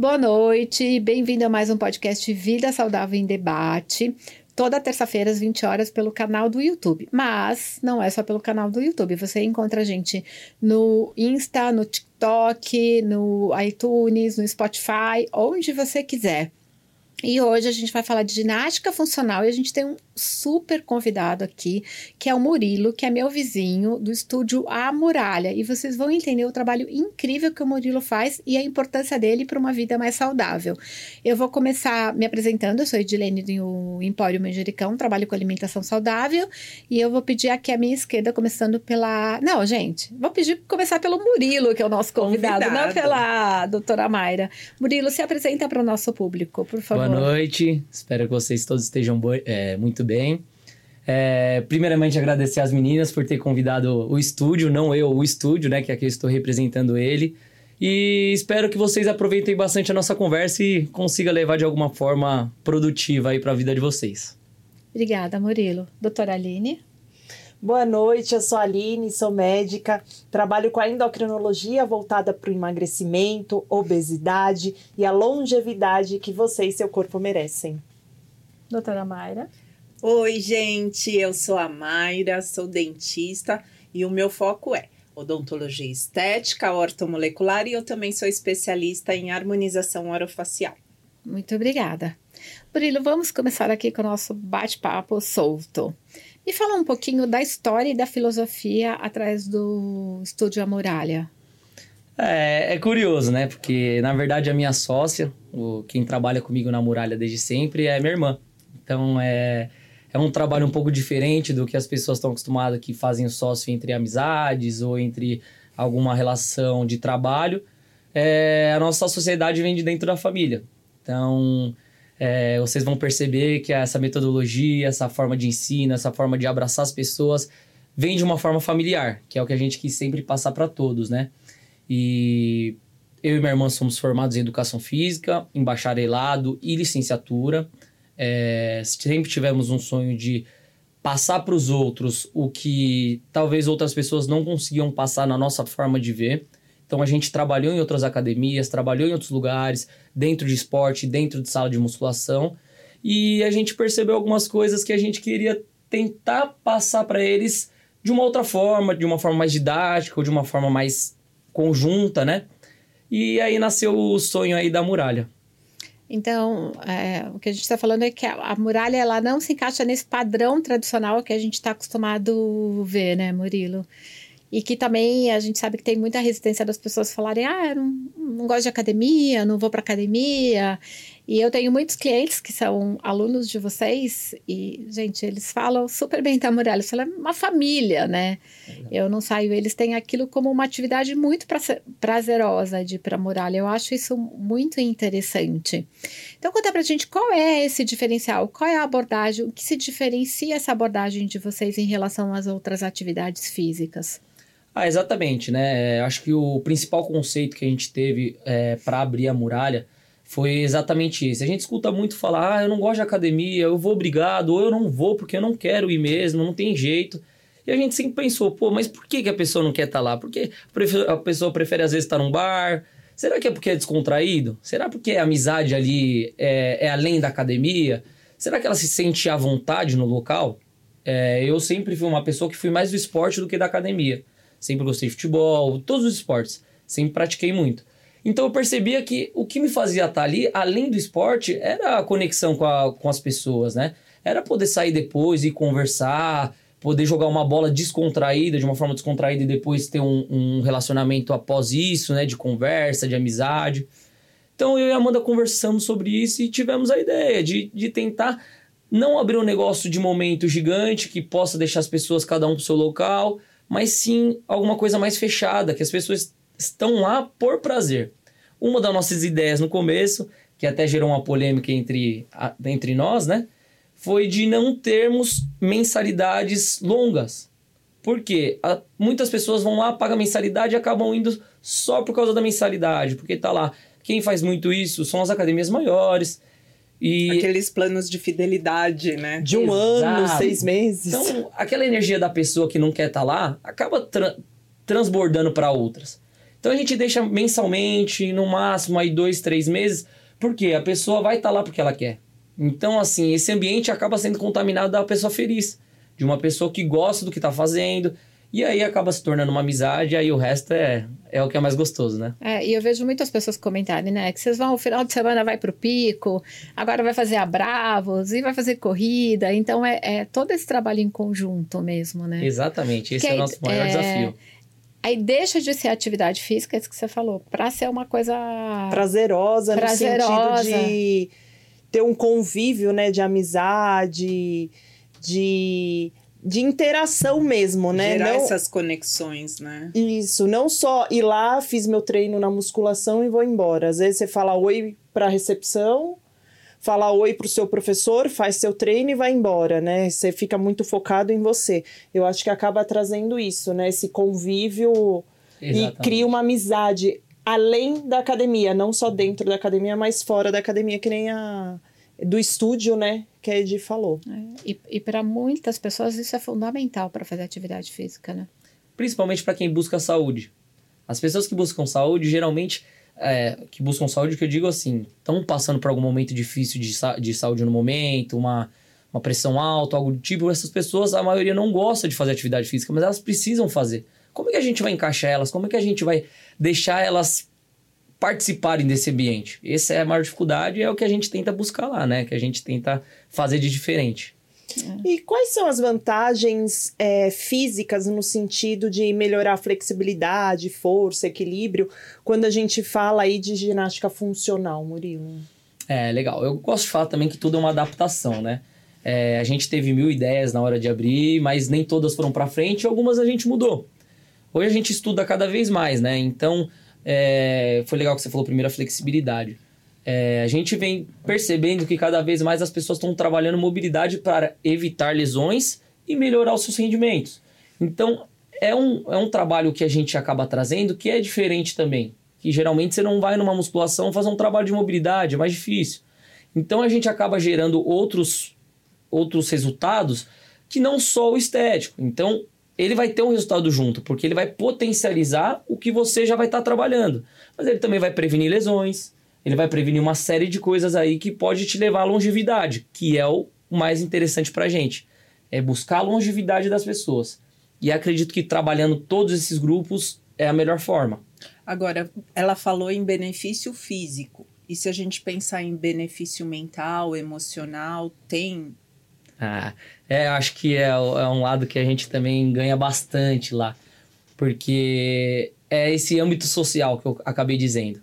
Boa noite, bem-vindo a mais um podcast Vida Saudável em Debate. Toda terça-feira, às 20 horas, pelo canal do YouTube. Mas não é só pelo canal do YouTube. Você encontra a gente no Insta, no TikTok, no iTunes, no Spotify, onde você quiser. E hoje a gente vai falar de ginástica funcional e a gente tem um super convidado aqui, que é o Murilo, que é meu vizinho do estúdio A Muralha. E vocês vão entender o trabalho incrível que o Murilo faz e a importância dele para uma vida mais saudável. Eu vou começar me apresentando, eu sou Edilene do Empório Manjericão, trabalho com alimentação saudável, e eu vou pedir aqui à minha esquerda, começando pela. Não, gente, vou pedir começar pelo Murilo, que é o nosso convidado, convidado. não pela doutora Mayra. Murilo, se apresenta para o nosso público, por favor. Boa noite, espero que vocês todos estejam é, muito bem. É, primeiramente, agradecer às meninas por ter convidado o estúdio, não eu, o estúdio, né? Que aqui eu estou representando ele. E espero que vocês aproveitem bastante a nossa conversa e consiga levar de alguma forma produtiva aí para a vida de vocês. Obrigada, Murilo. Doutora Aline? Boa noite, eu sou a Aline, sou médica, trabalho com a endocrinologia voltada para o emagrecimento, obesidade e a longevidade que você e seu corpo merecem. Doutora Mayra? Oi, gente, eu sou a Mayra, sou dentista e o meu foco é odontologia estética, ortomolecular e eu também sou especialista em harmonização orofacial. Muito obrigada. Murilo, vamos começar aqui com o nosso bate-papo solto. Me fala um pouquinho da história e da filosofia atrás do Estúdio A Muralha. É, é, curioso, né? Porque, na verdade, a minha sócia, o, quem trabalha comigo na Muralha desde sempre, é minha irmã. Então, é, é um trabalho um pouco diferente do que as pessoas estão acostumadas que fazem o sócio entre amizades ou entre alguma relação de trabalho. É, a nossa sociedade vem de dentro da família. Então, é, vocês vão perceber que essa metodologia, essa forma de ensino, essa forma de abraçar as pessoas vem de uma forma familiar, que é o que a gente quis sempre passar para todos, né? E eu e minha irmã somos formados em educação física, em bacharelado e licenciatura. É, sempre tivemos um sonho de passar para os outros o que talvez outras pessoas não conseguiam passar na nossa forma de ver. Então a gente trabalhou em outras academias, trabalhou em outros lugares, dentro de esporte, dentro de sala de musculação, e a gente percebeu algumas coisas que a gente queria tentar passar para eles de uma outra forma, de uma forma mais didática ou de uma forma mais conjunta, né? E aí nasceu o sonho aí da muralha. Então, é, o que a gente está falando é que a, a, muralha ela não se encaixa nesse padrão tradicional que a gente está acostumado ver, né, Murilo? E que também a gente sabe que tem muita resistência das pessoas falarem: ah, eu não, não gosto de academia, não vou para academia. E eu tenho muitos clientes que são alunos de vocês e, gente, eles falam super bem da Muralha. Isso é uma família, né? Eu não saio. Eles têm aquilo como uma atividade muito prazerosa de ir para a Muralha. Eu acho isso muito interessante. Então, conta pra gente qual é esse diferencial, qual é a abordagem, o que se diferencia essa abordagem de vocês em relação às outras atividades físicas? Ah, exatamente, né? É, acho que o principal conceito que a gente teve é, para abrir a muralha foi exatamente esse. A gente escuta muito falar, ah, eu não gosto de academia, eu vou obrigado, ou eu não vou porque eu não quero ir mesmo, não tem jeito. E a gente sempre pensou, pô, mas por que, que a pessoa não quer estar tá lá? Porque a pessoa prefere às vezes estar num bar. Será que é porque é descontraído? Será porque a amizade ali é, é além da academia? Será que ela se sente à vontade no local? É, eu sempre fui uma pessoa que fui mais do esporte do que da academia. Sempre gostei de futebol, todos os esportes. Sempre pratiquei muito. Então eu percebia que o que me fazia estar ali, além do esporte, era a conexão com, a, com as pessoas, né? Era poder sair depois e conversar, poder jogar uma bola descontraída, de uma forma descontraída, e depois ter um, um relacionamento após isso, né? De conversa, de amizade. Então eu e a Amanda conversamos sobre isso e tivemos a ideia de, de tentar não abrir um negócio de momento gigante que possa deixar as pessoas cada um pro seu local, mas sim alguma coisa mais fechada, que as pessoas estão lá por prazer. Uma das nossas ideias no começo, que até gerou uma polêmica entre, entre nós, né? Foi de não termos mensalidades longas. Porque a, muitas pessoas vão lá, pagam mensalidade e acabam indo só por causa da mensalidade. Porque tá lá. Quem faz muito isso são as academias maiores e... Aqueles planos de fidelidade, né? De um Exato. ano, seis meses. Então, aquela energia da pessoa que não quer estar tá lá acaba tra transbordando para outras. Então a gente deixa mensalmente, no máximo aí dois, três meses, porque a pessoa vai estar tá lá porque ela quer. Então, assim, esse ambiente acaba sendo contaminado da pessoa feliz, de uma pessoa que gosta do que está fazendo, e aí acaba se tornando uma amizade, e aí o resto é, é o que é mais gostoso, né? É, e eu vejo muitas pessoas comentarem, né? Que vocês vão, no final de semana vai pro pico, agora vai fazer a Bravos e vai fazer corrida. Então é, é todo esse trabalho em conjunto mesmo, né? Exatamente, esse que é o nosso maior é... desafio. Aí deixa de ser atividade física, isso que você falou, para ser uma coisa prazerosa, prazerosa, no sentido de ter um convívio, né, de amizade, de de interação mesmo, né? Gerar não... essas conexões, né? Isso, não só ir lá, fiz meu treino na musculação e vou embora. Às vezes você fala oi para a recepção, fala oi para o seu professor, faz seu treino e vai embora, né? Você fica muito focado em você. Eu acho que acaba trazendo isso, né? Esse convívio Exatamente. e cria uma amizade além da academia, não só dentro da academia, mas fora da academia, que nem a do estúdio, né? Que a Edi falou. É, e e para muitas pessoas isso é fundamental para fazer atividade física, né? Principalmente para quem busca saúde. As pessoas que buscam saúde, geralmente, é, que buscam saúde, que eu digo assim, estão passando por algum momento difícil de, de saúde no momento, uma, uma pressão alta, algo do tipo. Essas pessoas, a maioria não gosta de fazer atividade física, mas elas precisam fazer. Como é que a gente vai encaixar elas? Como é que a gente vai deixar elas participarem desse ambiente. Essa é a maior dificuldade e é o que a gente tenta buscar lá, né? Que a gente tenta fazer de diferente. E quais são as vantagens é, físicas no sentido de melhorar a flexibilidade, força, equilíbrio, quando a gente fala aí de ginástica funcional, Murilo? É, legal. Eu gosto de falar também que tudo é uma adaptação, né? É, a gente teve mil ideias na hora de abrir, mas nem todas foram para frente, algumas a gente mudou. Hoje a gente estuda cada vez mais, né? Então, é, foi legal que você falou primeiro a flexibilidade. É, a gente vem percebendo que cada vez mais as pessoas estão trabalhando mobilidade para evitar lesões e melhorar os seus rendimentos. Então, é um, é um trabalho que a gente acaba trazendo que é diferente também. Que geralmente você não vai numa musculação fazer um trabalho de mobilidade, é mais difícil. Então a gente acaba gerando outros, outros resultados que não só o estético. Então, ele vai ter um resultado junto, porque ele vai potencializar o que você já vai estar tá trabalhando. Mas ele também vai prevenir lesões, ele vai prevenir uma série de coisas aí que pode te levar à longevidade, que é o mais interessante para gente. É buscar a longevidade das pessoas. E acredito que trabalhando todos esses grupos é a melhor forma. Agora, ela falou em benefício físico. E se a gente pensar em benefício mental, emocional, tem ah, é, acho que é, é, um lado que a gente também ganha bastante lá. Porque é esse âmbito social que eu acabei dizendo.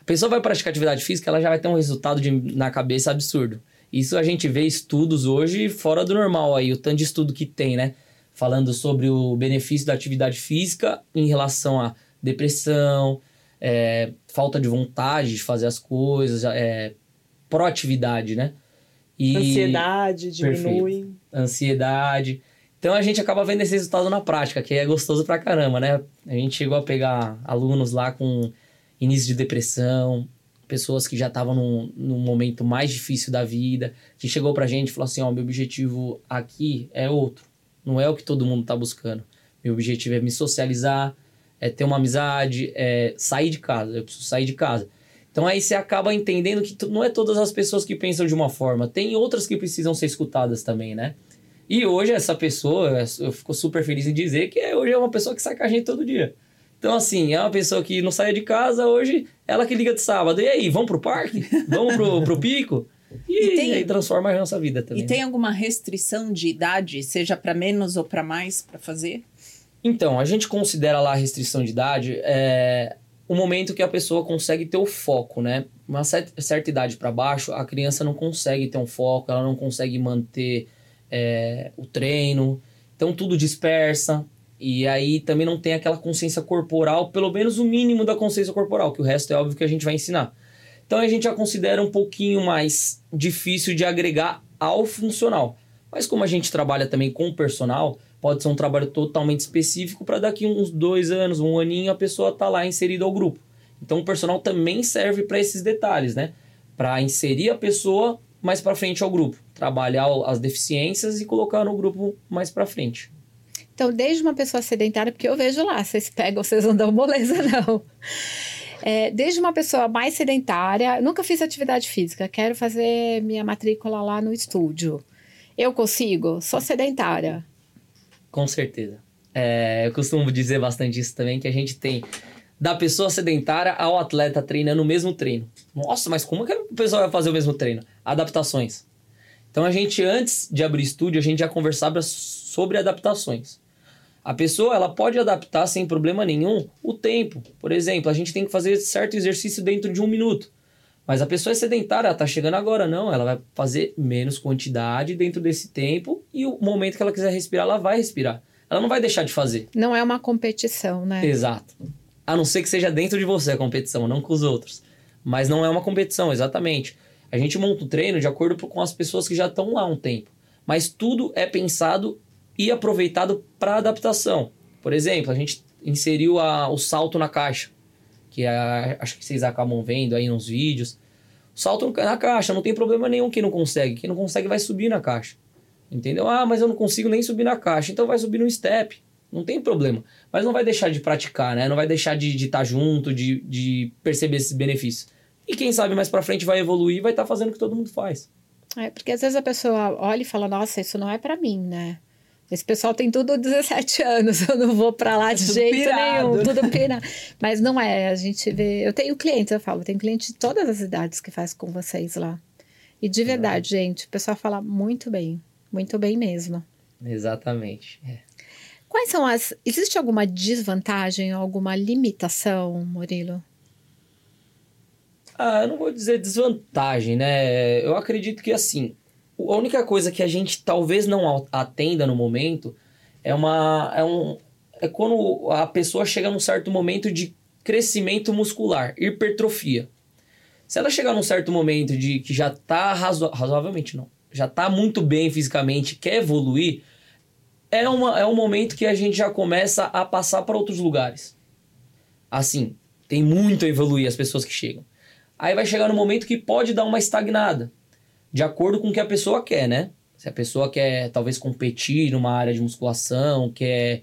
A pessoa vai praticar atividade física, ela já vai ter um resultado de, na cabeça absurdo. Isso a gente vê estudos hoje fora do normal aí, o tanto de estudo que tem, né? Falando sobre o benefício da atividade física em relação à depressão, é, falta de vontade de fazer as coisas, é, proatividade, né? E... Ansiedade diminui. Perfeito. Ansiedade. Então a gente acaba vendo esse resultado na prática, que é gostoso pra caramba, né? A gente chegou a pegar alunos lá com início de depressão, pessoas que já estavam num, num momento mais difícil da vida, que chegou pra gente e falou assim: Ó, oh, meu objetivo aqui é outro, não é o que todo mundo tá buscando. Meu objetivo é me socializar, é ter uma amizade, é sair de casa, eu preciso sair de casa. Então aí você acaba entendendo que não é todas as pessoas que pensam de uma forma, tem outras que precisam ser escutadas também, né? E hoje essa pessoa, eu fico super feliz em dizer que hoje é uma pessoa que sai com a gente todo dia. Então, assim, é uma pessoa que não sai de casa hoje, ela que liga de sábado. E aí, vamos pro parque? Vamos pro, pro pico? E, e, tem, aí transforma a nossa vida também. E tem né? alguma restrição de idade, seja para menos ou para mais, para fazer? Então, a gente considera lá a restrição de idade. É, o momento que a pessoa consegue ter o foco, né? Uma certa, idade para baixo, a criança não consegue ter um foco, ela não consegue manter é, o treino, então tudo dispersa. E aí também não tem aquela consciência corporal, pelo menos o mínimo da consciência corporal, que o resto é óbvio que a gente vai ensinar. Então a gente já considera um pouquinho mais difícil de agregar ao funcional. Mas como a gente trabalha também com o personal, pode ser um trabalho totalmente específico para daqui uns dois anos, um aninho, a pessoa tá lá inserida ao grupo. Então o personal também serve para esses detalhes, né? Para inserir a pessoa mais para frente ao grupo, trabalhar as deficiências e colocar no grupo mais para frente. Então, desde uma pessoa sedentária, porque eu vejo lá, vocês pegam, vocês não dão moleza, não. É, desde uma pessoa mais sedentária, nunca fiz atividade física, quero fazer minha matrícula lá no estúdio. Eu consigo? Sou sedentária. Com certeza. É, eu costumo dizer bastante isso também, que a gente tem da pessoa sedentária ao atleta treinando o mesmo treino. Nossa, mas como que a pessoa vai fazer o mesmo treino? Adaptações. Então a gente, antes de abrir estúdio, a gente já conversava sobre adaptações. A pessoa ela pode adaptar sem problema nenhum o tempo. Por exemplo, a gente tem que fazer certo exercício dentro de um minuto. Mas a pessoa é sedentária, ela tá chegando agora, não. Ela vai fazer menos quantidade dentro desse tempo e o momento que ela quiser respirar, ela vai respirar. Ela não vai deixar de fazer. Não é uma competição, né? Exato. A não ser que seja dentro de você a competição, não com os outros. Mas não é uma competição, exatamente. A gente monta o treino de acordo com as pessoas que já estão lá há um tempo. Mas tudo é pensado e aproveitado para adaptação. Por exemplo, a gente inseriu a, o salto na caixa, que é, acho que vocês acabam vendo aí nos vídeos. Salto na caixa, não tem problema nenhum quem não consegue. Quem não consegue vai subir na caixa. Entendeu? Ah, mas eu não consigo nem subir na caixa. Então vai subir no step. Não tem problema. Mas não vai deixar de praticar, né? Não vai deixar de estar tá junto, de, de perceber esses benefícios. E quem sabe mais pra frente vai evoluir e vai estar tá fazendo o que todo mundo faz. É, porque às vezes a pessoa olha e fala, nossa, isso não é para mim, né? Esse pessoal tem tudo 17 anos, eu não vou para lá de jeito pirado. nenhum, tudo pira. Mas não é, a gente vê. Eu tenho clientes, eu falo, tem cliente de todas as idades que faz com vocês lá. E de verdade, gente, o pessoal fala muito bem, muito bem mesmo. Exatamente. É. Quais são as. Existe alguma desvantagem, alguma limitação, Murilo? Ah, eu não vou dizer desvantagem, né? Eu acredito que assim, a única coisa que a gente talvez não atenda no momento é uma é um é quando a pessoa chega num certo momento de crescimento muscular, hipertrofia. Se ela chegar num certo momento de que já tá razo, razoavelmente não, já tá muito bem fisicamente, quer evoluir, é, uma, é um momento que a gente já começa a passar para outros lugares. Assim, tem muito a evoluir as pessoas que chegam. Aí vai chegar no momento que pode dar uma estagnada de acordo com o que a pessoa quer, né? Se a pessoa quer talvez competir numa área de musculação, quer.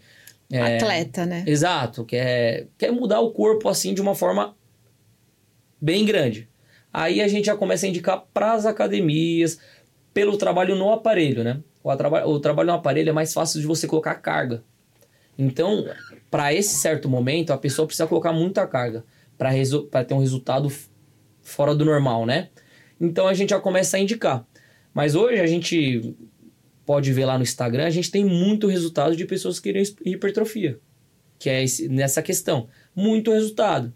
É, Atleta, né? Exato, quer, quer mudar o corpo assim de uma forma bem grande. Aí a gente já começa a indicar para as academias, pelo trabalho no aparelho, né? O, traba o trabalho no aparelho é mais fácil de você colocar carga. Então, para esse certo momento, a pessoa precisa colocar muita carga para ter um resultado fora do normal, né? Então a gente já começa a indicar. Mas hoje a gente pode ver lá no Instagram, a gente tem muito resultado de pessoas que querem hipertrofia. Que é esse, nessa questão. Muito resultado.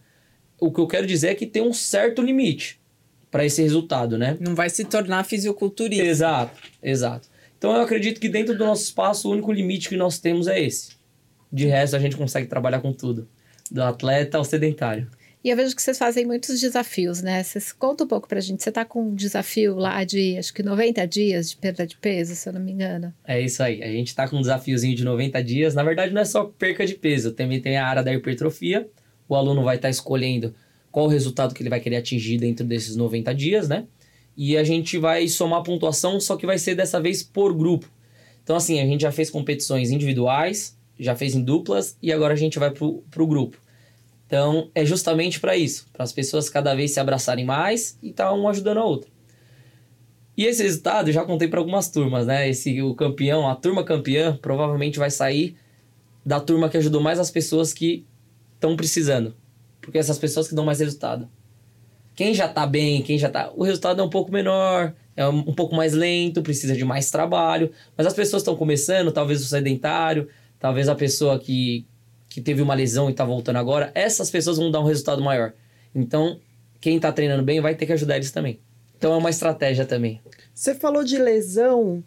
O que eu quero dizer é que tem um certo limite para esse resultado, né? Não vai se tornar fisiculturista. Exato, exato. Então eu acredito que dentro do nosso espaço, o único limite que nós temos é esse. De resto, a gente consegue trabalhar com tudo. Do atleta ao sedentário. E eu vejo que vocês fazem muitos desafios, né? Vocês conta um pouco pra gente. Você tá com um desafio lá de, acho que 90 dias de perda de peso, se eu não me engano. É isso aí. A gente tá com um desafiozinho de 90 dias. Na verdade, não é só perca de peso. Também tem a área da hipertrofia. O aluno vai estar tá escolhendo qual o resultado que ele vai querer atingir dentro desses 90 dias, né? E a gente vai somar pontuação, só que vai ser dessa vez por grupo. Então, assim, a gente já fez competições individuais, já fez em duplas e agora a gente vai pro, pro grupo. Então, é justamente para isso, para as pessoas cada vez se abraçarem mais e estar tá ajudando a outra. E esse resultado já contei para algumas turmas, né? Esse o campeão, a turma campeã, provavelmente vai sair da turma que ajudou mais as pessoas que estão precisando. Porque essas pessoas que dão mais resultado. Quem já tá bem, quem já tá, o resultado é um pouco menor, é um pouco mais lento, precisa de mais trabalho, mas as pessoas estão começando, talvez o sedentário, talvez a pessoa que que teve uma lesão e está voltando agora, essas pessoas vão dar um resultado maior. Então, quem está treinando bem vai ter que ajudar eles também. Então é uma estratégia também. Você falou de lesão.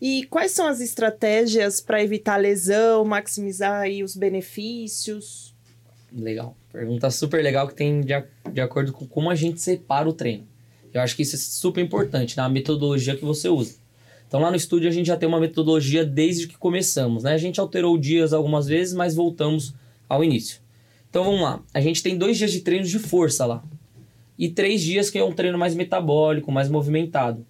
E quais são as estratégias para evitar lesão, maximizar aí os benefícios? Legal. Pergunta super legal que tem de, de acordo com como a gente separa o treino. Eu acho que isso é super importante na metodologia que você usa. Então lá no estúdio a gente já tem uma metodologia desde que começamos, né? A gente alterou dias algumas vezes, mas voltamos ao início. Então vamos lá. A gente tem dois dias de treinos de força lá. E três dias que é um treino mais metabólico, mais movimentado.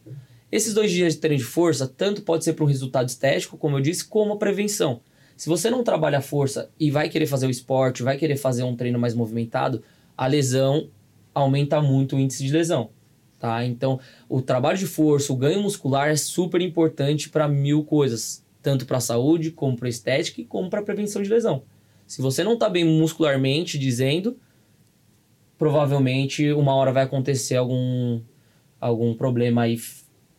Esses dois dias de treino de força, tanto pode ser para um resultado estético, como eu disse, como a prevenção. Se você não trabalha a força e vai querer fazer o esporte, vai querer fazer um treino mais movimentado, a lesão aumenta muito o índice de lesão. Tá? Então, o trabalho de força, o ganho muscular é super importante para mil coisas, tanto para a saúde, como para estética e como para prevenção de lesão. Se você não está bem muscularmente, dizendo, provavelmente uma hora vai acontecer algum, algum problema aí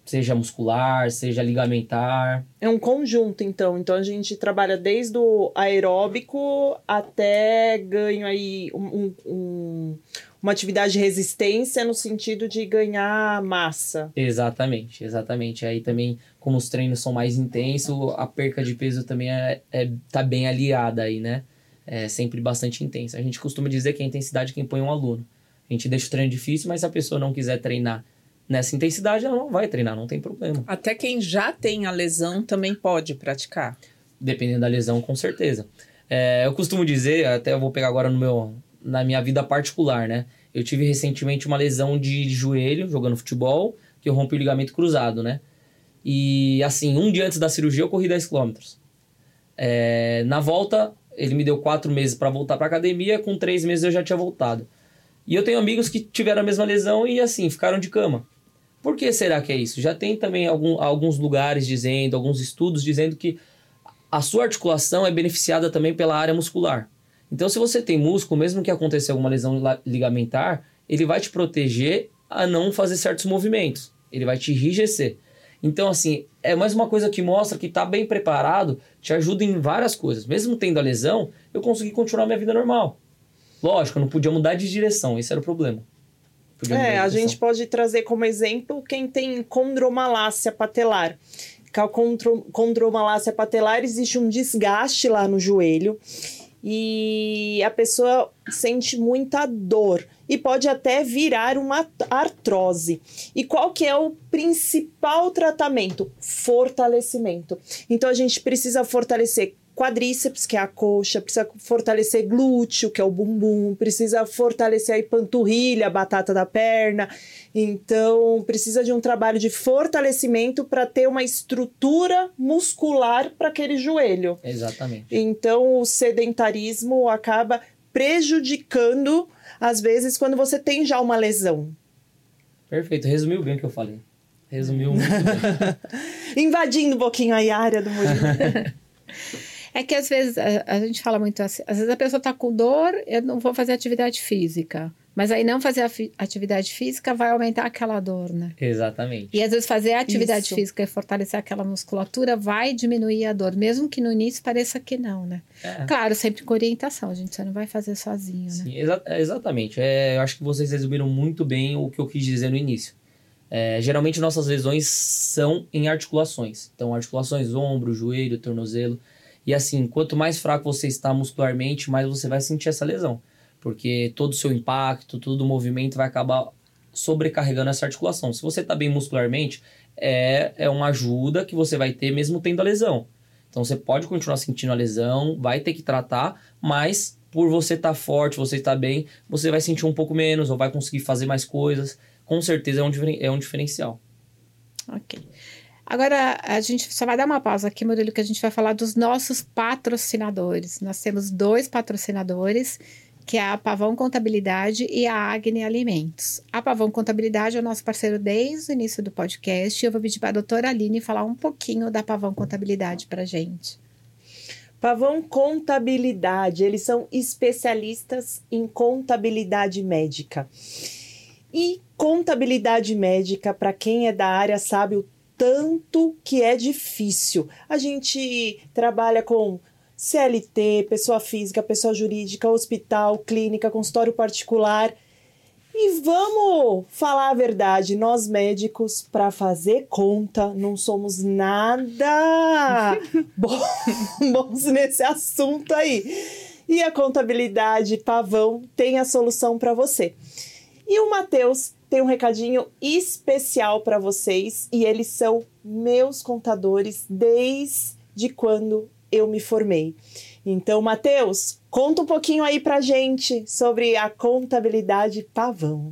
seja muscular, seja ligamentar. É um conjunto, então. Então a gente trabalha desde o aeróbico até ganho aí um, um, uma atividade de resistência no sentido de ganhar massa. Exatamente, exatamente. Aí também, como os treinos são mais intensos, a perca de peso também é, é tá bem aliada aí, né? É sempre bastante intensa. A gente costuma dizer que a intensidade é quem põe um aluno. A gente deixa o treino difícil, mas se a pessoa não quiser treinar nessa intensidade, ela não vai treinar, não tem problema. Até quem já tem a lesão também pode praticar. Dependendo da lesão, com certeza. É, eu costumo dizer, até eu vou pegar agora no meu, na minha vida particular, né? Eu tive recentemente uma lesão de joelho jogando futebol, que eu rompi o ligamento cruzado, né? E assim, um dia antes da cirurgia eu corri 10 km. É, na volta, ele me deu quatro meses para voltar para academia, com três meses eu já tinha voltado. E eu tenho amigos que tiveram a mesma lesão e assim, ficaram de cama. Por que será que é isso? Já tem também algum, alguns lugares dizendo, alguns estudos dizendo que a sua articulação é beneficiada também pela área muscular. Então, se você tem músculo, mesmo que aconteça alguma lesão ligamentar, ele vai te proteger a não fazer certos movimentos. Ele vai te enrijecer. Então, assim, é mais uma coisa que mostra que está bem preparado, te ajuda em várias coisas. Mesmo tendo a lesão, eu consegui continuar minha vida normal. Lógico, eu não podia mudar de direção, esse era o problema. É, a gente pode trazer como exemplo quem tem condromalácia patelar. Com a condromalácia patelar existe um desgaste lá no joelho e a pessoa sente muita dor e pode até virar uma artrose. E qual que é o principal tratamento? Fortalecimento. Então a gente precisa fortalecer quadríceps, que é a coxa, precisa fortalecer glúteo, que é o bumbum, precisa fortalecer a panturrilha, a batata da perna. Então, precisa de um trabalho de fortalecimento para ter uma estrutura muscular para aquele joelho. Exatamente. Então, o sedentarismo acaba prejudicando, às vezes, quando você tem já uma lesão. Perfeito, resumiu bem o que eu falei. Resumiu muito bem. Invadindo um pouquinho a área do Murilo. É que às vezes a, a, gente fala muito assim, às vezes a pessoa tá com dor, eu não vou fazer atividade física. Mas aí não fazer atividade física vai aumentar aquela dor, né? Exatamente. E às vezes fazer atividade Isso. física e fortalecer aquela musculatura vai diminuir a dor, mesmo que no início pareça que não, né? É. Claro, sempre com orientação, gente. Você não vai fazer sozinho, né? Sim, exa exatamente. É, eu acho que vocês resumiram muito bem o que eu quis dizer no início. É, geralmente nossas lesões são em articulações. Então, articulações ombro, joelho, tornozelo. E assim, quanto mais fraco você está muscularmente, mais você vai sentir essa lesão. Porque todo o seu impacto, todo o movimento vai acabar sobrecarregando essa articulação. Se você está bem muscularmente, é, é uma ajuda que você vai ter mesmo tendo a lesão. Então você pode continuar sentindo a lesão, vai ter que tratar, mas por você estar tá forte, você estar tá bem, você vai sentir um pouco menos ou vai conseguir fazer mais coisas. Com certeza é um, é um diferencial. Ok. Agora, a gente só vai dar uma pausa aqui, Murilo, que a gente vai falar dos nossos patrocinadores. Nós temos dois patrocinadores, que é a Pavão Contabilidade e a Agni Alimentos. A Pavão Contabilidade é o nosso parceiro desde o início do podcast. Eu vou pedir para a doutora Aline falar um pouquinho da Pavão Contabilidade para gente. Pavão Contabilidade, eles são especialistas em contabilidade médica. E contabilidade médica, para quem é da área, sabe o tanto que é difícil. A gente trabalha com CLT, pessoa física, pessoa jurídica, hospital, clínica, consultório particular. E vamos falar a verdade, nós médicos, para fazer conta, não somos nada bons nesse assunto aí. E a contabilidade Pavão tem a solução para você. E o Matheus tem um recadinho especial para vocês e eles são meus contadores desde quando eu me formei. Então, Matheus, conta um pouquinho aí para gente sobre a contabilidade pavão.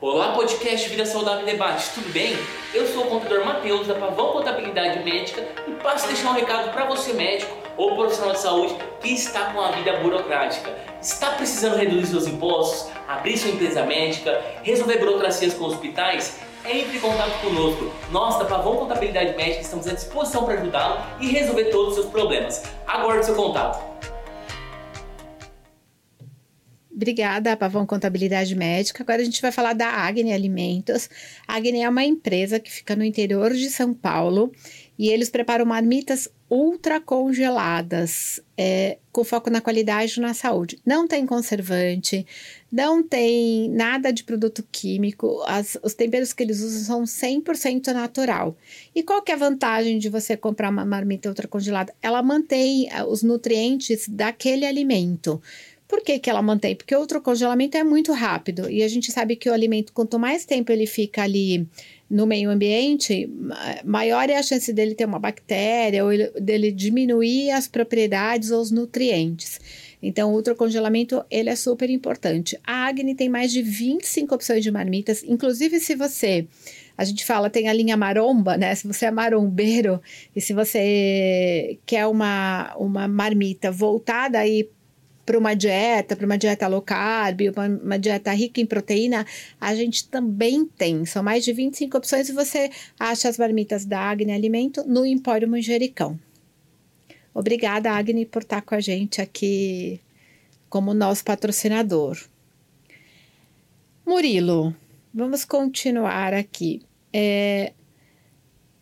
Olá, podcast Vida Saudável Debate, tudo bem? Eu sou o contador Matheus da Pavão Contabilidade Médica e passo a deixar um recado para você médico ou profissional de saúde que está com a vida burocrática. Está precisando reduzir seus impostos, abrir sua empresa médica, resolver burocracias com hospitais? Entre em contato conosco. Nós da Pavão Contabilidade Médica estamos à disposição para ajudá-lo e resolver todos os seus problemas. Aguarde seu contato. Obrigada, Pavão Contabilidade Médica. Agora a gente vai falar da Agni Alimentos. A é uma empresa que fica no interior de São Paulo e eles preparam marmitas ultra congeladas, é, com foco na qualidade e na saúde. Não tem conservante, não tem nada de produto químico, as, os temperos que eles usam são 100% natural. E qual que é a vantagem de você comprar uma marmita ultra congelada? Ela mantém é, os nutrientes daquele alimento. Por que, que ela mantém? Porque o congelamento é muito rápido e a gente sabe que o alimento, quanto mais tempo ele fica ali no meio ambiente, maior é a chance dele ter uma bactéria ou ele, dele diminuir as propriedades ou os nutrientes. Então, o ultracongelamento, ele é super importante. A Agni tem mais de 25 opções de marmitas, inclusive se você a gente fala, tem a linha maromba, né? Se você é marombeiro e se você quer uma, uma marmita voltada aí para uma dieta, para uma dieta low carb, uma, uma, dieta rica em proteína, a gente também tem. São mais de 25 opções e você acha as marmitas da Agni Alimento no Empório Manjericão. Obrigada, Agni, por estar com a gente aqui como nosso patrocinador. Murilo, vamos continuar aqui. É,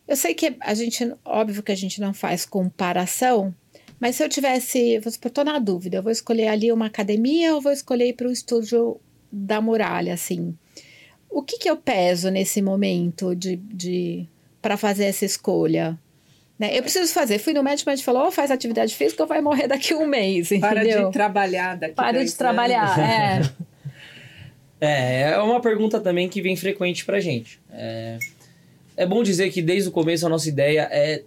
eu sei que a gente, óbvio que a gente não faz comparação, mas se eu tivesse, vou supor, tô na dúvida, eu vou escolher ali uma academia ou vou escolher ir para o estúdio da muralha, assim. O que que eu peso nesse momento de, de para fazer essa escolha? Né? Eu preciso fazer. Fui no médico, mas falou: oh, faz atividade física ou vai morrer daqui a um mês. Entendeu? Para de trabalhar daqui Para de trabalhar, é. é. É uma pergunta também que vem frequente pra gente. É, é bom dizer que desde o começo a nossa ideia é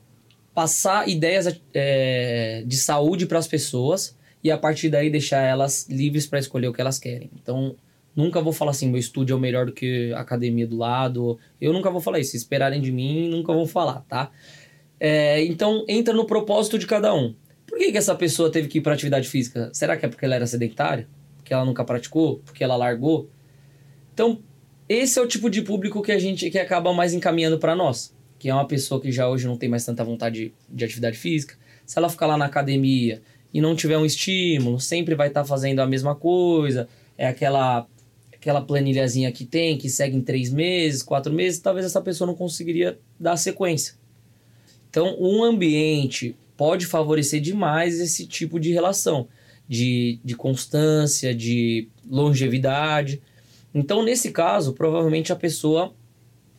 passar ideias é, de saúde para as pessoas e a partir daí deixar elas livres para escolher o que elas querem. Então, nunca vou falar assim, meu estúdio é o melhor do que a academia do lado. Eu nunca vou falar isso. Se esperarem de mim, nunca vou falar, tá? É, então, entra no propósito de cada um. Por que, que essa pessoa teve que ir para atividade física? Será que é porque ela era sedentária? Porque ela nunca praticou? Porque ela largou? Então, esse é o tipo de público que a gente que acaba mais encaminhando para nós que é uma pessoa que já hoje não tem mais tanta vontade de, de atividade física, se ela ficar lá na academia e não tiver um estímulo, sempre vai estar tá fazendo a mesma coisa, é aquela aquela planilhazinha que tem, que segue em três meses, quatro meses, talvez essa pessoa não conseguiria dar sequência. Então, um ambiente pode favorecer demais esse tipo de relação, de, de constância, de longevidade. Então, nesse caso, provavelmente a pessoa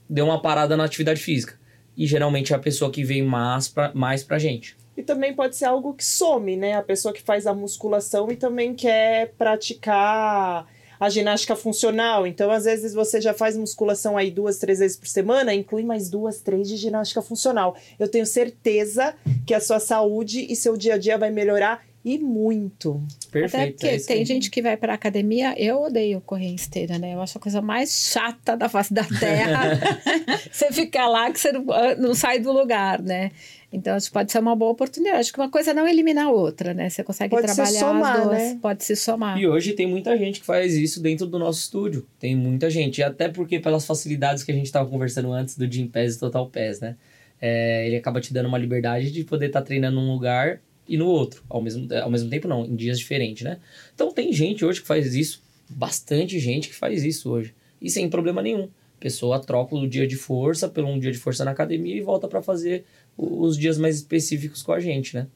deu uma parada na atividade física e geralmente é a pessoa que vem mais pra, mais pra gente. E também pode ser algo que some, né? A pessoa que faz a musculação e também quer praticar a ginástica funcional. Então, às vezes, você já faz musculação aí duas, três vezes por semana, inclui mais duas, três de ginástica funcional. Eu tenho certeza que a sua saúde e seu dia a dia vai melhorar e muito. Perfeito. Até porque é tem gente que vai pra academia, eu odeio correr em esteira, né? Eu acho a coisa mais chata da face da terra. você fica lá que você não, ah, não, sai do lugar, né? Então, acho que pode ser uma boa oportunidade. Acho que uma coisa não elimina a outra, né? Você consegue pode trabalhar somar, as duas, né? pode se somar. E hoje tem muita gente que faz isso dentro do nosso estúdio. Tem muita gente. E até porque pelas facilidades que a gente estava conversando antes do Gym Pass e Total Pass, né? É, ele acaba te dando uma liberdade de poder estar tá treinando num lugar e no outro, ao mesmo, ao mesmo tempo não, em dias diferentes, né? Então tem gente hoje que faz isso, bastante gente que faz isso hoje, e sem problema nenhum. A pessoa troca o dia de força pelo um dia de força na academia e volta para fazer os dias mais específicos com a gente, né?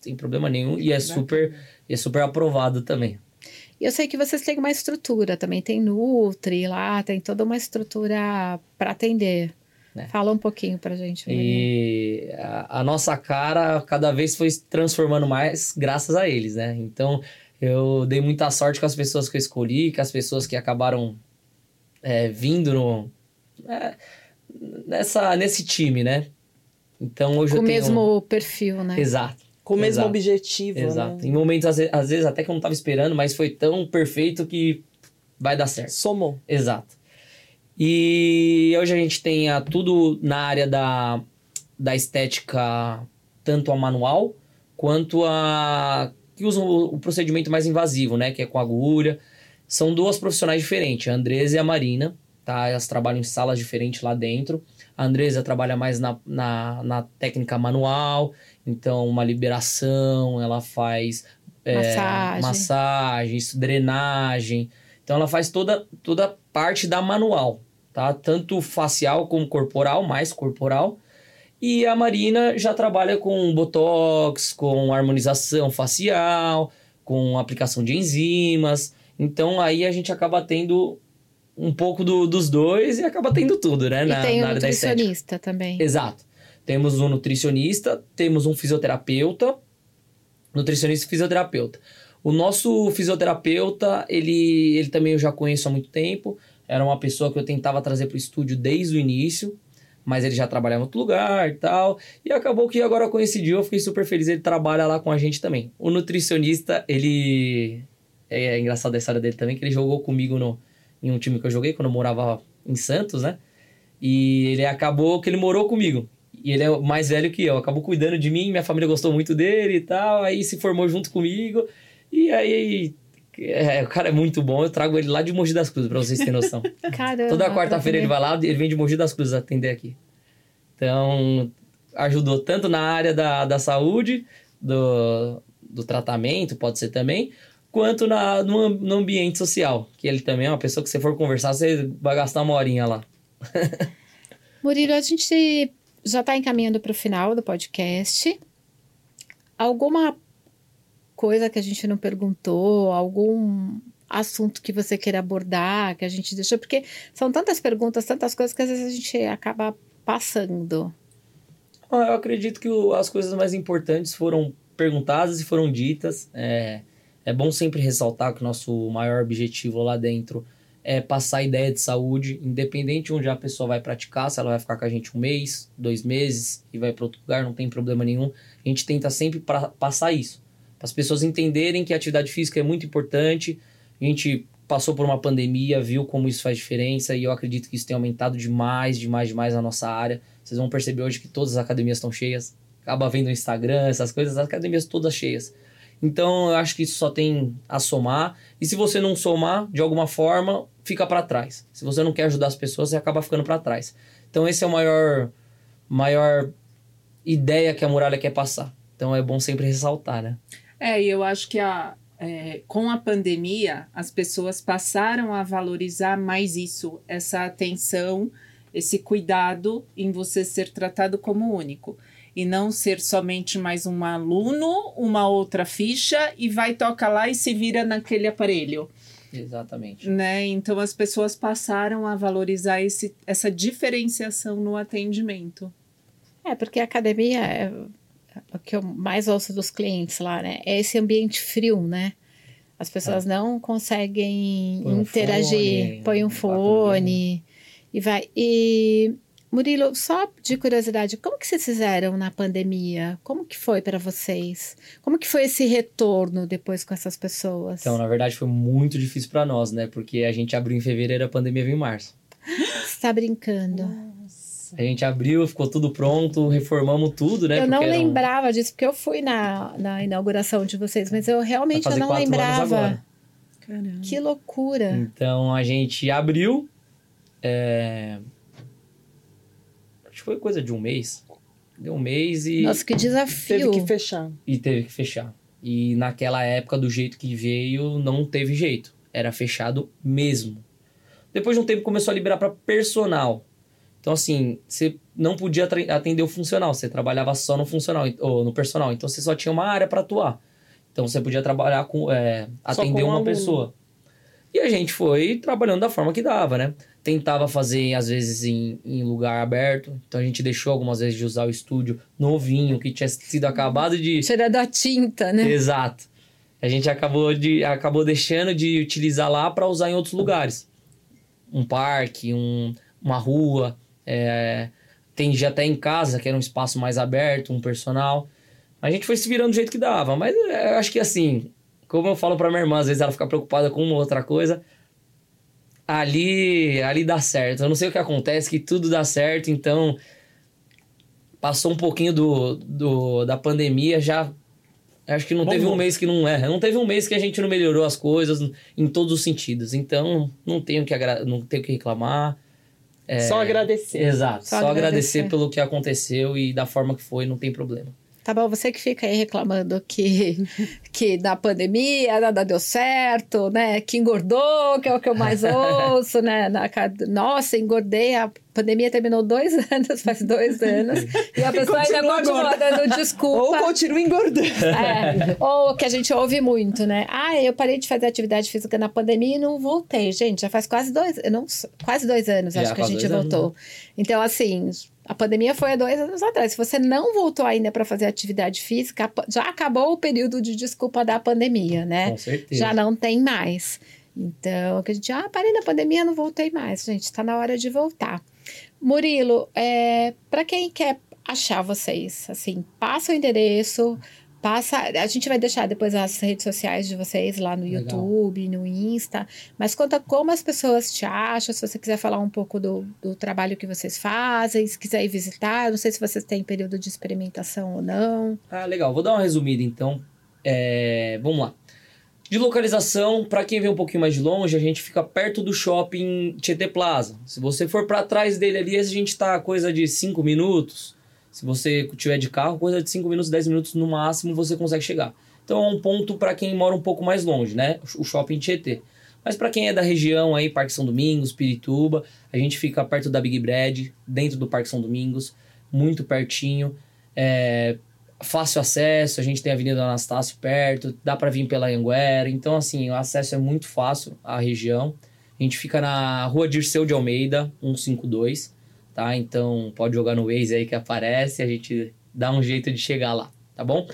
Sem problema nenhum e é super, e é super aprovado também. E eu sei que vocês têm uma estrutura, também tem Nutri lá, tem toda uma estrutura para atender. Né? Fala um pouquinho pra gente. E a, a, nossa cara cada vez foi se transformando mais graças a eles, né? Então eu dei muita sorte com as pessoas que eu escolhi, com as pessoas que acabaram é, vindo no, é, nessa, nesse time, né? Então hoje com o mesmo perfil, né? Exato. Com o mesmo Exato. objetivo. Exato. Né? Em momentos, às vezes, às vezes, até que eu não estava esperando, mas foi tão perfeito que vai dar certo. Somou. Exato. E hoje a gente tem a, tudo na área da, da estética, tanto a manual quanto a que usam o, o procedimento mais invasivo, né? Que é com agulha. São duas profissionais diferentes, a Andresa e a Marina, tá? Elas trabalham em salas diferentes lá dentro. A Andresa trabalha mais na, na, na técnica manual, então uma liberação, ela faz é, Massagem. massagem, isso, drenagem. Então ela faz toda, toda parte da manual, tá? Tanto facial como corporal, mais corporal. E a Marina já trabalha com botox, com harmonização facial, com aplicação de enzimas. Então aí a gente acaba tendo um pouco do- dos dois e acaba tendo tudo, né? Na, e tem o área nutricionista também. Exato. Temos um nutricionista, temos um fisioterapeuta, nutricionista e fisioterapeuta. O nosso fisioterapeuta, ele, ele também eu já conheço há muito tempo. Era uma pessoa que eu tentava trazer para o estúdio desde o início, mas ele já trabalhava em outro lugar e tal. E acabou que agora coincidiu, eu fiquei super feliz. Ele trabalha lá com a gente também. O nutricionista, ele. É engraçado a história dele também, que ele jogou comigo no, em um time que eu joguei quando eu morava em Santos, né? E ele acabou que ele morou comigo. E ele é mais velho que eu. Acabou cuidando de mim, minha família gostou muito dele e tal. Aí se formou junto comigo. E aí. é, o cara é muito bom. Eu trago ele lá de Mogi das Cruzes, pra vocês terem noção. Caramba. Toda quarta-feira ele vai lá, ele vem de Mogi das Cruzes atender aqui. Então, ajudou tanto na área da, da saúde, do, do tratamento, pode ser também, quanto na, no, no ambiente social. Que ele também é uma pessoa que se for conversar, você vai gastar uma horinha lá. Murilo, a gente já está encaminhando para o final do podcast. Alguma coisa que a gente não perguntou, algum assunto que você queira abordar, que a gente deixou? Porque são tantas perguntas, tantas coisas que às vezes a gente acaba passando. Ah, Eu acredito que as coisas mais importantes foram perguntadas e foram ditas. É, é bom sempre ressaltar que o nosso maior objetivo lá dentro é passar a ideia de saúde, independente onde a pessoa vai praticar, se ela vai ficar com a gente um mês, dois meses e vai para outro lugar, não tem problema nenhum. A gente tenta sempre pra, passar isso, as pessoas entenderem que a atividade física é muito importante. A gente passou por uma pandemia, viu como isso faz diferença e eu acredito que isso tem aumentado demais, demais, demais na nossa área. Vocês vão perceber hoje que todas as academias estão cheias. Acaba vendo o Instagram, essas coisas, as academias todas cheias. Então eu acho que isso só tem a somar. E se você não somar, de alguma forma, fica para trás. Se você não quer ajudar as pessoas, você acaba ficando para trás. Então esse é o maior, maior ideia que a muralha quer passar. Então é bom sempre ressaltar, né? É, e eu acho que a, é, com a pandemia, as pessoas passaram a valorizar mais isso, essa atenção, esse cuidado em você ser tratado como único. E não ser somente mais um aluno, uma outra ficha, e vai, toca lá e se vira naquele aparelho. Exatamente. Né? Então as pessoas passaram a valorizar esse, essa diferenciação no atendimento. É, porque a academia é o que eu mais ouço dos clientes lá, né? É esse ambiente frio, né? As pessoas não conseguem Põe um interagir, fone, põe um fone e vai. E Murilo, só de curiosidade, como que vocês fizeram na pandemia? Como que foi para vocês? Como que foi esse retorno depois com essas pessoas? Então, na verdade, foi muito difícil para nós, né? Porque a gente abriu em fevereiro, a pandemia veio em março. Você tá brincando? A gente abriu, ficou tudo pronto, reformamos tudo, né? eu não era um- lembrava disso, porque eu fui na, na inauguração de vocês, mas eu realmente eu não lembrava. Que loucura. Então a gente abriu. é, Acho que foi coisa de um mês. Deu um mês e, Nossa, que desafio. Teve que fechar. e teve que fechar. E naquela época, do jeito que veio, não teve jeito. Era fechado mesmo. Depois de um tempo começou a liberar para personal. Então, assim, você não podia atender o funcional, você trabalhava só no funcional ou no personal. Então, você só tinha uma área para atuar. Então, você podia trabalhar com. é, atender com um uma aluno. pessoa. E a gente foi trabalhando da forma que dava, né? Tentava fazer, às vezes, em, em lugar aberto. Então, a gente deixou algumas vezes de usar o estúdio novinho, que tinha sido acabado de. Cheirando a tinta, né? Exato. A gente acabou, de, acabou deixando de utilizar lá para usar em outros lugares. Um parque, um, uma rua. É, atendia até em casa, que era um espaço mais aberto, um personal. A gente foi se virando do jeito que dava. Mas é, eu acho que assim, como eu falo pra minha irmã, às vezes ela fica preocupada com uma outra coisa. ali, ali dá certo. Eu não sei o que acontece, que tudo dá certo, então passou um pouquinho do, do da pandemia, já acho que não Bom, teve um bom. mês que não é, não teve um mês que a gente não melhorou as coisas em todos os sentidos. Então, não tenho que não tenho que reclamar. Só agradecer. Exato, Só só, agradecer. agradecer. pelo que aconteceu e da forma que foi, não tem problema. Tá bom, você que fica aí reclamando que, que na pandemia nada deu certo, né? Que engordou, que é o que eu mais ouço, né? Na, nossa, engordei, a pandemia terminou dois anos, faz dois anos, e a pessoa ainda Continua continua gorda. dando Ou desculpa. continua engordando. É, ou que a gente ouve muito, né? Ah, eu parei de fazer atividade física na pandemia e não voltei. Gente, já faz quase dois, não, quase dois anos, Já, acho que a gente dois anos, voltou. Então, assim, a pandemia foi há dois anos atrás. Se você não voltou ainda para fazer atividade física, já acabou o período de desculpa da pandemia, né? Com certeza. Já não tem mais. Então, que a gente, ah, parei na pandemia, não voltei mais. Gente, está na hora de voltar. Murilo, é, para quem quer achar vocês, assim, passa o endereço, passa. A gente vai deixar depois as redes sociais de vocês lá no Legal. YouTube, no Insta, mas conta como as pessoas te acham, se você quiser falar um pouco do, do trabalho que vocês fazem, se quiser ir visitar, eu não sei se vocês têm período de experimentação ou não. Ah, legal. Vou dar uma resumida então. É, Vamos lá. De localização, para quem vem um pouquinho mais de longe, a gente fica perto do shopping Tietê Plaza. Se você for para trás dele ali, a gente tá coisa de 5 minutos. Se você tiver de carro, coisa de 5 minutos, 10 minutos no máximo você consegue chegar. Então é um ponto para quem mora um pouco mais longe, né? O shopping Tietê. Mas para quem é da região aí, Parque São Domingos, Pirituba, a gente fica perto da Big Bread, dentro do Parque São Domingos, muito pertinho. É, fácil acesso, a gente tem a Avenida Anastácio perto, dá para vir pela Anguera, então assim, o acesso é muito fácil à região. A gente fica na Rua Dirceu de Almeida, 152, tá? Então pode jogar no Waze aí que aparece, a gente dá um jeito de chegar lá, tá bom?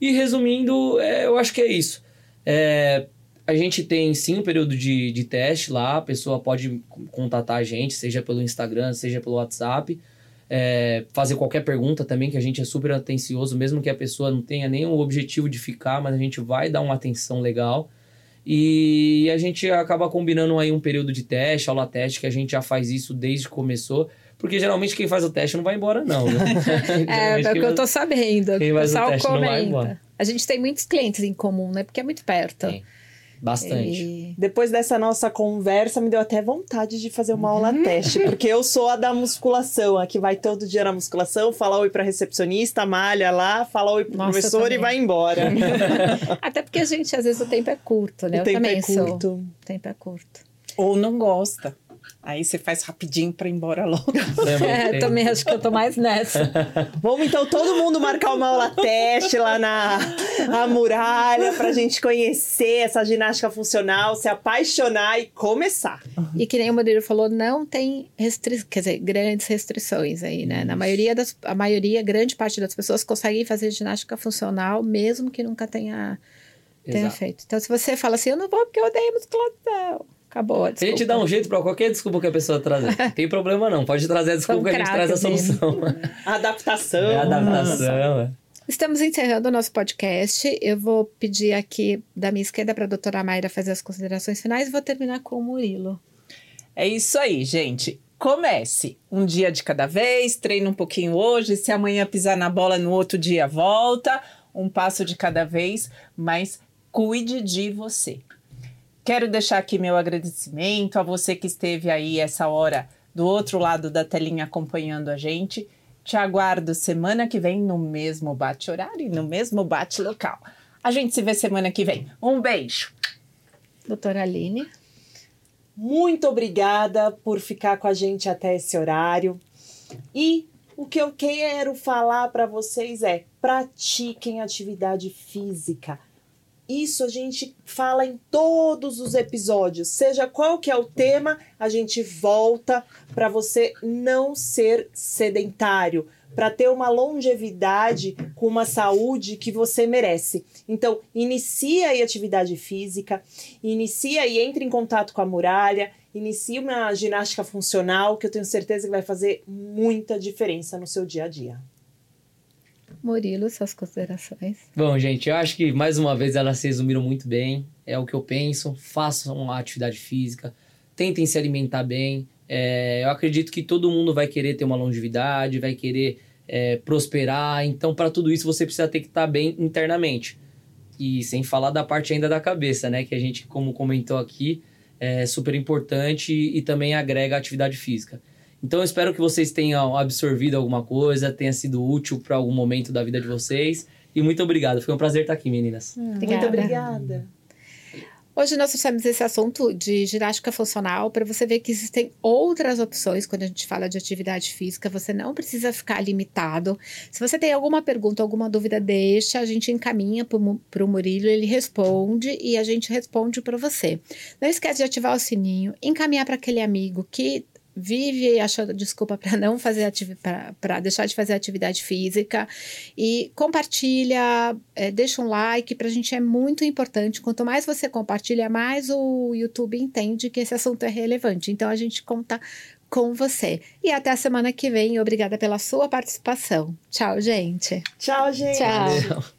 E resumindo, é, eu acho que é isso. É, a gente tem sim um período de, de teste lá, a pessoa pode contatar a gente, seja pelo Instagram, seja pelo WhatsApp é, fazer qualquer pergunta também, que a gente é super atencioso, mesmo que a pessoa não tenha nenhum objetivo de ficar, mas a gente vai dar uma atenção legal. E a gente acaba combinando aí um período de teste, aula teste, que a gente já faz isso desde que começou. Porque geralmente quem faz o teste não vai embora, não. Né? É, é o que eu tô sabendo. quem o faz o pessoal teste não vai comenta. embora. A gente tem muitos clientes em comum, né? Porque é muito perto. Tem. Bastante. E- Depois dessa nossa conversa, me deu até vontade de fazer uma aula teste, porque eu sou a da musculação, a que vai todo dia na musculação, fala oi pra recepcionista, malha lá, fala oi pro Nossa, eu professor e vai embora. Até porque a gente, às vezes, o tempo é curto, né? o eu tempo também é sou. curto. O tempo é curto. Ou não gosta. Aí você faz rapidinho pra ir embora logo. Também É, tem. também acho que eu tô mais nessa. Vamos então todo mundo marcar uma aula teste lá na a muralha pra gente conhecer essa ginástica funcional, se apaixonar e começar. E que nem o Murilo falou, não tem restrições, quer dizer, grandes restrições aí, né? Na maioria das, a maioria, grande parte das pessoas conseguem fazer ginástica funcional, mesmo que nunca tenha, tenha Exato. feito. Então, se você fala assim, eu não vou porque eu odeio musculação, acabou. A gente desculpa. dá um jeito pra qualquer desculpa que a pessoa trazer. Não tem problema não. Pode trazer a desculpa São que a gente traz a solução. Adaptação. É adaptação. é. Estamos encerrando o nosso podcast. Eu vou pedir aqui da minha esquerda para a doutora Mayra fazer as considerações finais e vou terminar com o Murilo. É isso aí, gente. Comece um dia de cada vez, treina um pouquinho hoje. Se amanhã pisar na bola, no outro dia volta. Um passo de cada vez, mas cuide de você. Quero deixar aqui meu agradecimento a você que esteve aí essa hora do outro lado da telinha acompanhando a gente. Te aguardo semana que vem no mesmo bate-horário e no mesmo bate-local. A gente se vê semana que vem. Um beijo! Doutora Aline. Muito obrigada por ficar com a gente até esse horário. E o que eu quero falar para vocês é: pratiquem atividade física. Isso a gente fala em todos os episódios, seja qual que é o tema, a gente volta para você não ser sedentário, para ter uma longevidade com uma saúde que você merece. Então, inicia aí atividade física, inicia e entre em contato com a muralha, inicie uma ginástica funcional que eu tenho certeza que vai fazer muita diferença no seu dia a dia. Murilo, suas considerações. Bom, gente, eu acho que mais uma vez elas se resumiram muito bem. É o que eu penso. Façam uma atividade física. tentem se alimentar bem. É, eu acredito que todo mundo vai querer ter uma longevidade, vai querer é, prosperar. Então, para tudo isso, você precisa ter que estar tá bem internamente. E sem falar da parte ainda da cabeça, né? Que a gente, como comentou aqui, é super importante e também agrega atividade física. Então, eu espero que vocês tenham absorvido alguma coisa, tenha sido útil para algum momento da vida de vocês. E muito obrigado. Foi um prazer estar aqui, meninas. Hum, muito obrigada. Hoje nós trouxemos esse assunto de ginástica funcional para você ver que existem outras opções quando a gente fala de atividade física. Você não precisa ficar limitado. Se você tem alguma pergunta, alguma dúvida, deixa, a gente encaminha para o Murilo, ele responde e a gente responde para você. Não esquece de ativar o sininho, encaminhar para aquele amigo que vive achando desculpa para não fazer para deixar de fazer atividade física e compartilha, é, deixa um like, para a gente é muito importante. Quanto mais você compartilha, mais o YouTube entende que esse assunto é relevante. Então a gente conta com você. E até a semana que vem. Obrigada pela sua participação. Tchau, gente. Tchau, gente. Tchau. Valeu.